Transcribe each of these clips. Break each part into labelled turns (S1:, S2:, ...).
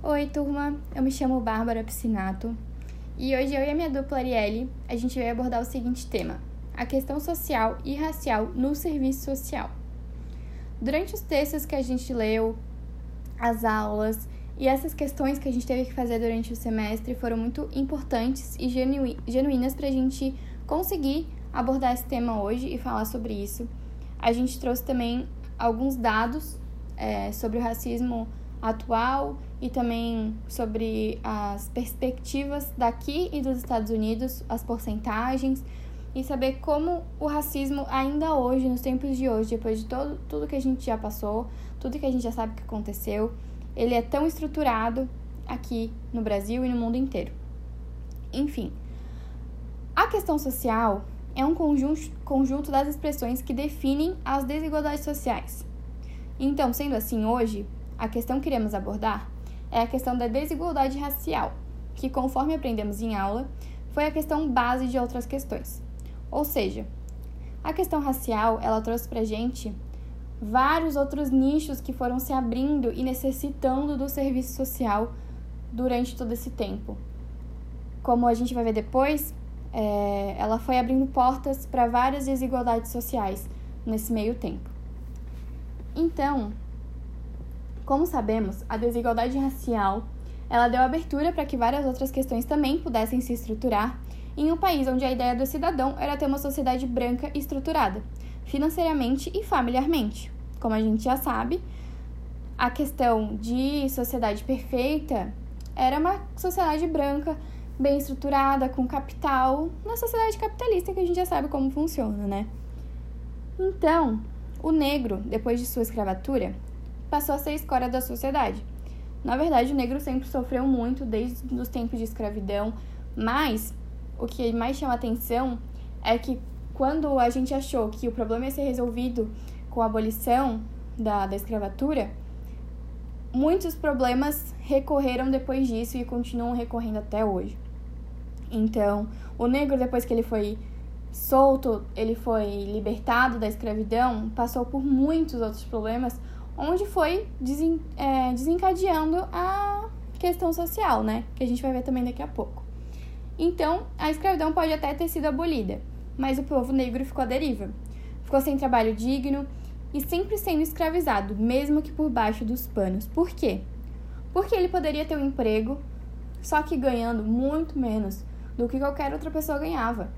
S1: Oi, turma. Eu me chamo Bárbara Piscinato e hoje eu e a minha dupla Arielle, a gente vai abordar o seguinte tema: a questão social e racial no serviço social. Durante os textos que a gente leu, as aulas e essas questões que a gente teve que fazer durante o semestre foram muito importantes e genuínas para a gente conseguir abordar esse tema hoje e falar sobre isso. A gente trouxe também alguns dados é, sobre o racismo atual e também sobre as perspectivas daqui e dos Estados Unidos, as porcentagens e saber como o racismo ainda hoje, nos tempos de hoje, depois de todo, tudo que a gente já passou, tudo que a gente já sabe que aconteceu, ele é tão estruturado aqui no Brasil e no mundo inteiro. Enfim, a questão social é um conjunto, conjunto das expressões que definem as desigualdades sociais. Então, sendo assim, hoje, a questão que iremos abordar é a questão da desigualdade racial, que, conforme aprendemos em aula, foi a questão base de outras questões. Ou seja, a questão racial, ela trouxe pra gente vários outros nichos que foram se abrindo e necessitando do serviço social durante todo esse tempo. Como a gente vai ver depois, é, ela foi abrindo portas para várias desigualdades sociais nesse meio tempo. Então, como sabemos, a desigualdade racial ela deu abertura para que várias outras questões também pudessem se estruturar em um país onde a ideia do cidadão era ter uma sociedade branca estruturada, financeiramente e familiarmente. Como a gente já sabe, a questão de sociedade perfeita era uma sociedade branca, bem estruturada, com capital, na sociedade capitalista que a gente já sabe como funciona, né? Então, o negro, depois de sua escravatura, passou a ser escória da sociedade. Na verdade, o negro sempre sofreu muito desde os tempos de escravidão, mas o que mais chama atenção é que quando a gente achou que o problema ia ser resolvido com a abolição da, da escravatura, muitos problemas recorreram depois disso e continuam recorrendo até hoje. Então, o negro, depois que ele foi solto, ele foi libertado da escravidão, passou por muitos outros problemas, onde foi desen, é, desencadeando a questão social, né? Que a gente vai ver também daqui a pouco. Então, a escravidão pode até ter sido abolida, mas o povo negro ficou à deriva. Ficou sem trabalho digno e sempre sendo escravizado, mesmo que por baixo dos panos. Por quê? Porque ele poderia ter um emprego, só que ganhando muito menos do que qualquer outra pessoa ganhava.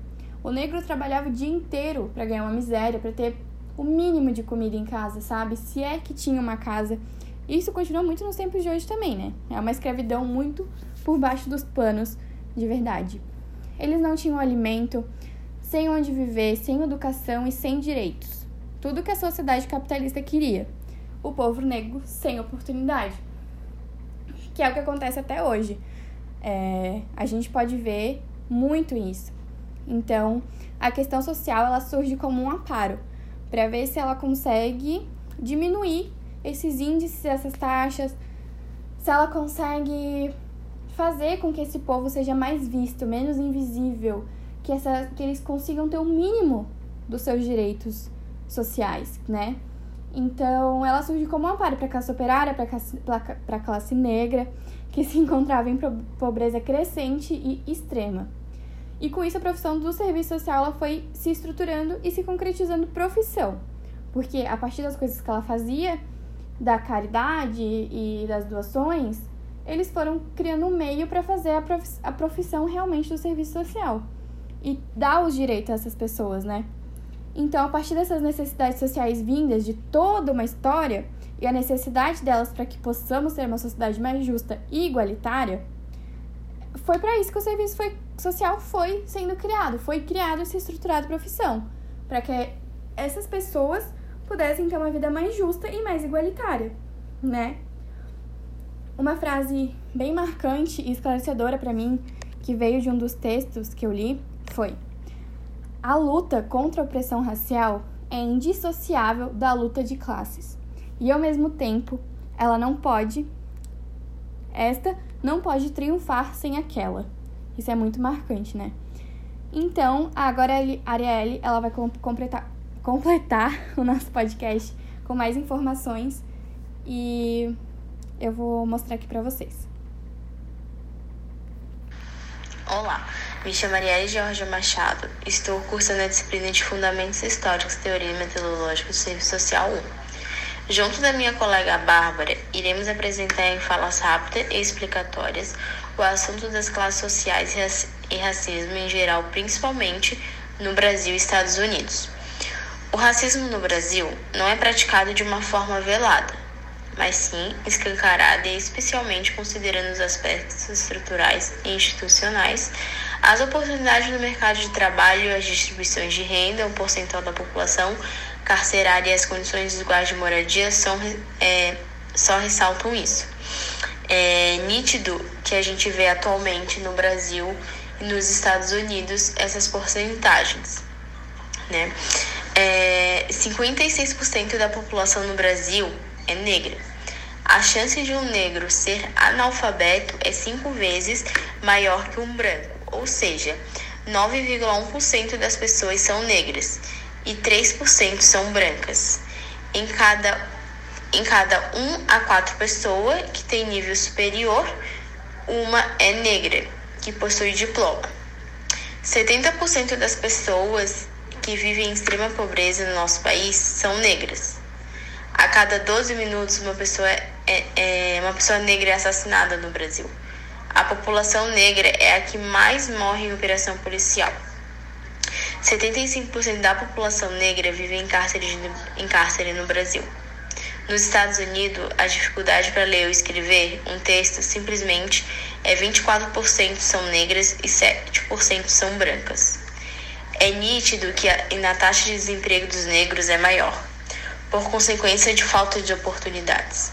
S1: O negro trabalhava o dia inteiro para ganhar uma miséria, para ter o mínimo de comida em casa, sabe? Se é que tinha uma casa. Isso continua muito nos tempos de hoje também, né? É uma escravidão muito por baixo dos panos, de verdade. Eles não tinham alimento, sem onde viver, sem educação e sem direitos. Tudo que a sociedade capitalista queria. O povo negro sem oportunidade. Que é o que acontece até hoje. É, a gente pode ver muito isso. Então, a questão social ela surge como um amparo para ver se ela consegue diminuir esses índices, essas taxas, se ela consegue fazer com que esse povo seja mais visto, menos invisível, que, essa, que eles consigam ter o um mínimo dos seus direitos sociais, né? Então, ela surge como um amparo para a classe operária, para a classe negra, que se encontrava em pobreza crescente e extrema. E com isso a profissão do serviço social ela foi se estruturando e se concretizando profissão. Porque a partir das coisas que ela fazia, da caridade e das doações, eles foram criando um meio para fazer a profissão realmente do serviço social e dar os direitos a essas pessoas, né? Então, a partir dessas necessidades sociais vindas de toda uma história e a necessidade delas para que possamos ter uma sociedade mais justa e igualitária, foi para isso que o serviço foi, social foi sendo criado, foi criado e se estruturado profissão, para que essas pessoas pudessem ter uma vida mais justa e mais igualitária, né? Uma frase bem marcante e esclarecedora para mim, que veio de um dos textos que eu li, foi: A luta contra a opressão racial é indissociável da luta de classes. E ao mesmo tempo, ela não pode esta não pode triunfar sem aquela. Isso é muito marcante, né? Então, agora a Arielle, ela vai completar, completar o nosso podcast com mais informações e eu vou mostrar aqui para vocês.
S2: Olá, me chamo Arielle Jorge Machado. Estou cursando a disciplina de Fundamentos Históricos, Teoria e Metodológica do Serviço Social 1. Junto da minha colega Bárbara, iremos apresentar em falas rápidas e explicatórias o assunto das classes sociais e racismo em geral, principalmente no Brasil e Estados Unidos. O racismo no Brasil não é praticado de uma forma velada, mas sim escancarada e especialmente considerando os aspectos estruturais e institucionais, as oportunidades no mercado de trabalho, as distribuições de renda, o percentual da população carcerária e as condições desiguais de moradia são, é, só ressaltam isso. É nítido que a gente vê atualmente no Brasil e nos Estados Unidos essas porcentagens. Né? É, 56% da população no Brasil é negra. A chance de um negro ser analfabeto é cinco vezes maior que um branco, ou seja, 9,1% das pessoas são negras e 3% são brancas. Em cada, em cada 1 a 4 pessoas que tem nível superior, uma é negra, que possui diploma. 70% das pessoas que vivem em extrema pobreza no nosso país são negras. A cada 12 minutos, uma pessoa, é, é, uma pessoa negra é assassinada no Brasil. A população negra é a que mais morre em operação policial. 75% da população negra vive em cárcere, em cárcere no Brasil. Nos Estados Unidos, a dificuldade para ler ou escrever um texto simplesmente é 24% são negras e 7% são brancas. É nítido que a, taxa de desemprego dos negros é maior por consequência de falta de oportunidades.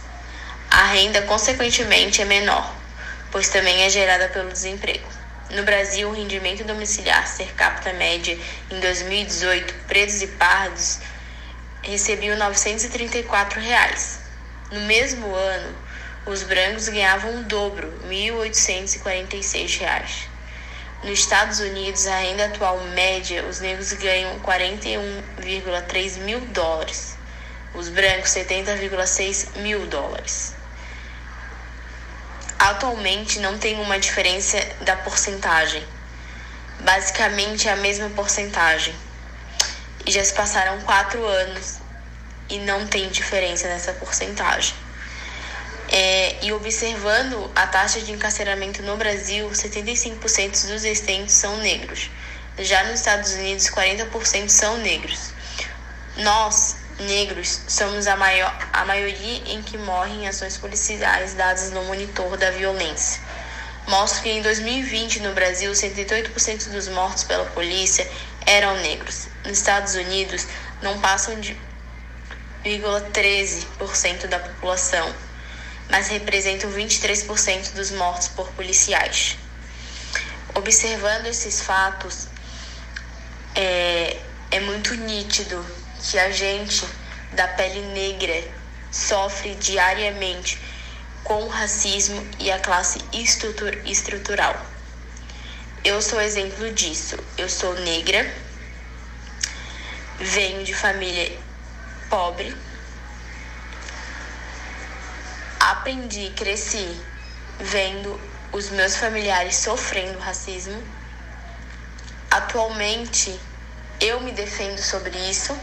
S2: A renda, consequentemente, é menor, pois também é gerada pelo desemprego. No Brasil, o rendimento domiciliar ser capita média em 2018, pretos e pardos recebiam 934 reais. No mesmo ano, os brancos ganhavam o dobro, 1.846 reais. Nos Estados Unidos, a renda atual média, os negros ganham 41,3 mil dólares os brancos 70,6 mil dólares. Atualmente não tem uma diferença da porcentagem, basicamente é a mesma porcentagem. E já se passaram quatro anos e não tem diferença nessa porcentagem. É, e observando a taxa de encarceramento no Brasil, 75% dos existentes são negros. Já nos Estados Unidos, 40% são negros. Nós, negros somos a, maior, a maioria em que morrem em ações policiais dadas no monitor da violência. Mostra que em 2020 no Brasil, 78% dos mortos pela polícia eram negros. Nos Estados Unidos, não passam de 0,13% da população, mas representam 23% dos mortos por policiais. Observando esses fatos, é, é muito nítido que a gente da pele negra sofre diariamente com o racismo e a classe estrutural. Eu sou exemplo disso. Eu sou negra, venho de família pobre, aprendi, cresci vendo os meus familiares sofrendo racismo. Atualmente eu me defendo sobre isso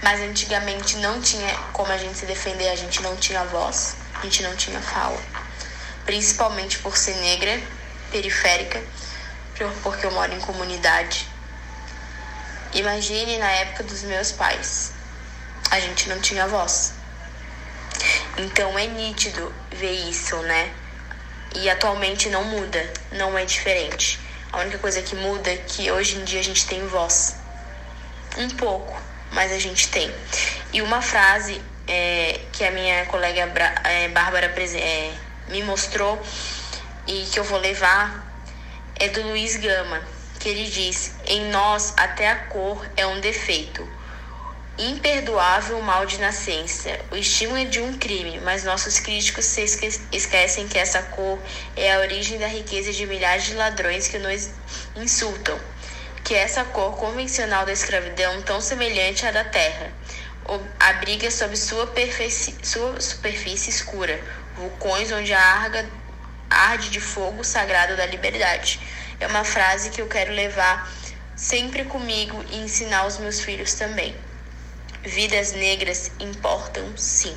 S2: mas antigamente não tinha como a gente se defender, a gente não tinha voz, a gente não tinha fala. Principalmente por ser negra, periférica, porque eu moro em comunidade. Imagine na época dos meus pais, a gente não tinha voz. Então é nítido ver isso, né? E atualmente não muda, não é diferente. A única coisa que muda é que hoje em dia a gente tem voz. Um pouco, mas a gente tem. E uma frase é, que a minha colega é, Bárbara é, me mostrou e que eu vou levar é do Luiz Gama, que ele diz: Em nós, até a cor é um defeito. Imperdoável mal de nascença. O estímulo é de um crime, mas nossos críticos se esquecem que essa cor é a origem da riqueza de milhares de ladrões que nos insultam que essa cor convencional da escravidão, tão semelhante à da terra, abriga sob sua, sua superfície escura vulcões onde a arga arde de fogo sagrado da liberdade. É uma frase que eu quero levar sempre comigo e ensinar os meus filhos também. Vidas negras importam sim.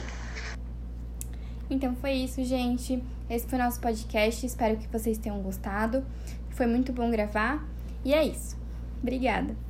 S1: Então foi isso, gente. Esse foi o nosso podcast. Espero que vocês tenham gostado. Foi muito bom gravar. E é isso. Obrigada.